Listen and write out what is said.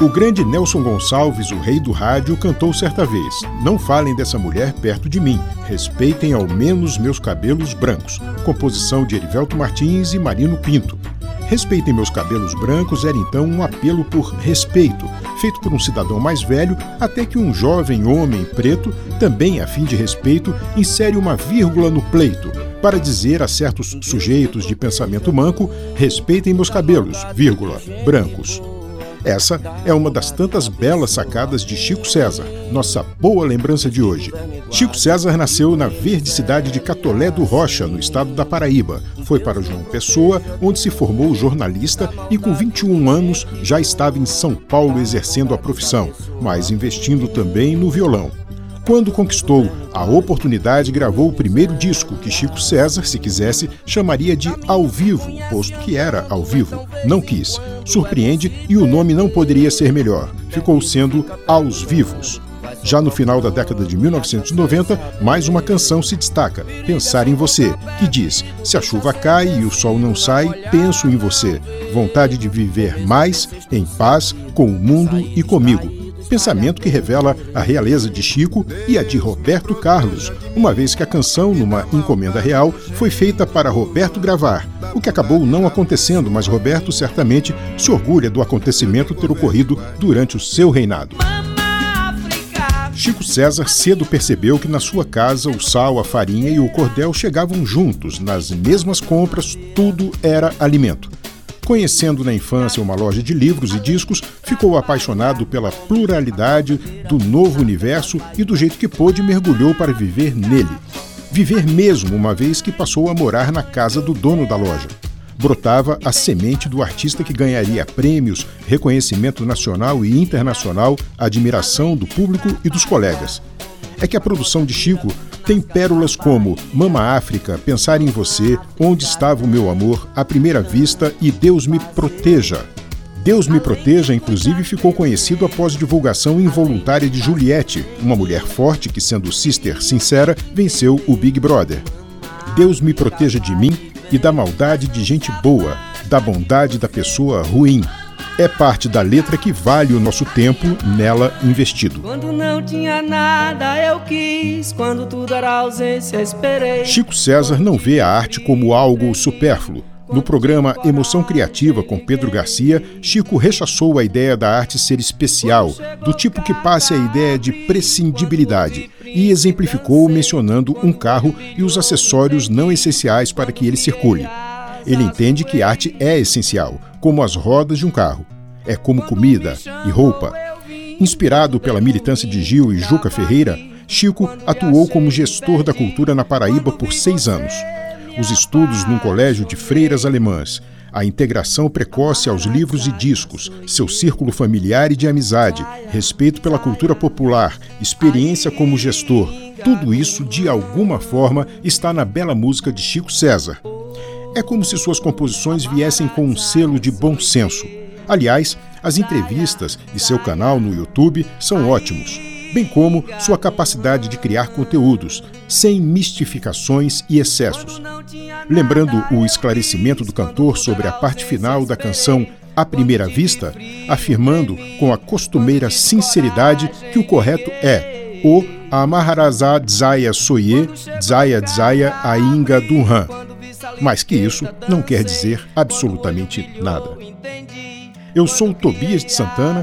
O grande Nelson Gonçalves, o rei do rádio, cantou certa vez: Não falem dessa mulher perto de mim, respeitem ao menos meus cabelos brancos. Composição de Erivelto Martins e Marino Pinto. Respeitem meus cabelos brancos era então um apelo por respeito, feito por um cidadão mais velho, até que um jovem homem preto, também a fim de respeito, insere uma vírgula no pleito, para dizer a certos sujeitos de pensamento manco: respeitem meus cabelos, vírgula, brancos. Essa é uma das tantas belas sacadas de Chico César, nossa boa lembrança de hoje. Chico César nasceu na verde cidade de Catolé do Rocha, no estado da Paraíba. Foi para João Pessoa, onde se formou jornalista e com 21 anos já estava em São Paulo exercendo a profissão, mas investindo também no violão. Quando conquistou a oportunidade, gravou o primeiro disco, que Chico César, se quisesse, chamaria de Ao Vivo, posto que era ao vivo. Não quis. Surpreende e o nome não poderia ser melhor. Ficou sendo Aos Vivos. Já no final da década de 1990, mais uma canção se destaca, Pensar em Você, que diz: Se a chuva cai e o sol não sai, penso em você. Vontade de viver mais, em paz, com o mundo e comigo pensamento que revela a realeza de Chico e a de Roberto Carlos, uma vez que a canção, numa encomenda real, foi feita para Roberto gravar, o que acabou não acontecendo, mas Roberto certamente se orgulha do acontecimento ter ocorrido durante o seu reinado. Chico César cedo percebeu que na sua casa o sal, a farinha e o cordel chegavam juntos, nas mesmas compras, tudo era alimento. Conhecendo na infância uma loja de livros e discos, ficou apaixonado pela pluralidade do novo universo e do jeito que pôde mergulhou para viver nele. Viver mesmo, uma vez que passou a morar na casa do dono da loja. Brotava a semente do artista que ganharia prêmios, reconhecimento nacional e internacional, admiração do público e dos colegas. É que a produção de Chico tem pérolas como Mama África, Pensar em Você, Onde Estava o Meu Amor, A Primeira Vista e Deus Me Proteja. Deus Me Proteja, inclusive, ficou conhecido após divulgação involuntária de Juliette, uma mulher forte que, sendo sister sincera, venceu o Big Brother. Deus me proteja de mim e da maldade de gente boa, da bondade da pessoa ruim, é parte da letra que vale o nosso tempo nela investido. Quando não tinha nada, eu quis. Quando tudo era ausência, esperei. Chico César não vê a arte como algo supérfluo. No programa Emoção Criativa com Pedro Garcia, Chico rechaçou a ideia da arte ser especial, do tipo que passe a ideia de prescindibilidade, e exemplificou mencionando um carro e os acessórios não essenciais para que ele circule. Ele entende que arte é essencial, como as rodas de um carro. É como comida e roupa. Inspirado pela militância de Gil e Juca Ferreira, Chico atuou como gestor da cultura na Paraíba por seis anos. Os estudos num colégio de freiras alemãs, a integração precoce aos livros e discos, seu círculo familiar e de amizade, respeito pela cultura popular, experiência como gestor, tudo isso, de alguma forma, está na bela música de Chico César, é como se suas composições viessem com um selo de bom senso. Aliás, as entrevistas e seu canal no YouTube são ótimos, bem como sua capacidade de criar conteúdos, sem mistificações e excessos. Lembrando o esclarecimento do cantor sobre a parte final da canção À Primeira Vista, afirmando com a costumeira sinceridade que o correto é o Amaharaza Dzaya Soye Dzaya Dzaya Ainga Dunhan mas que isso não quer dizer absolutamente nada. Eu sou Tobias de Santana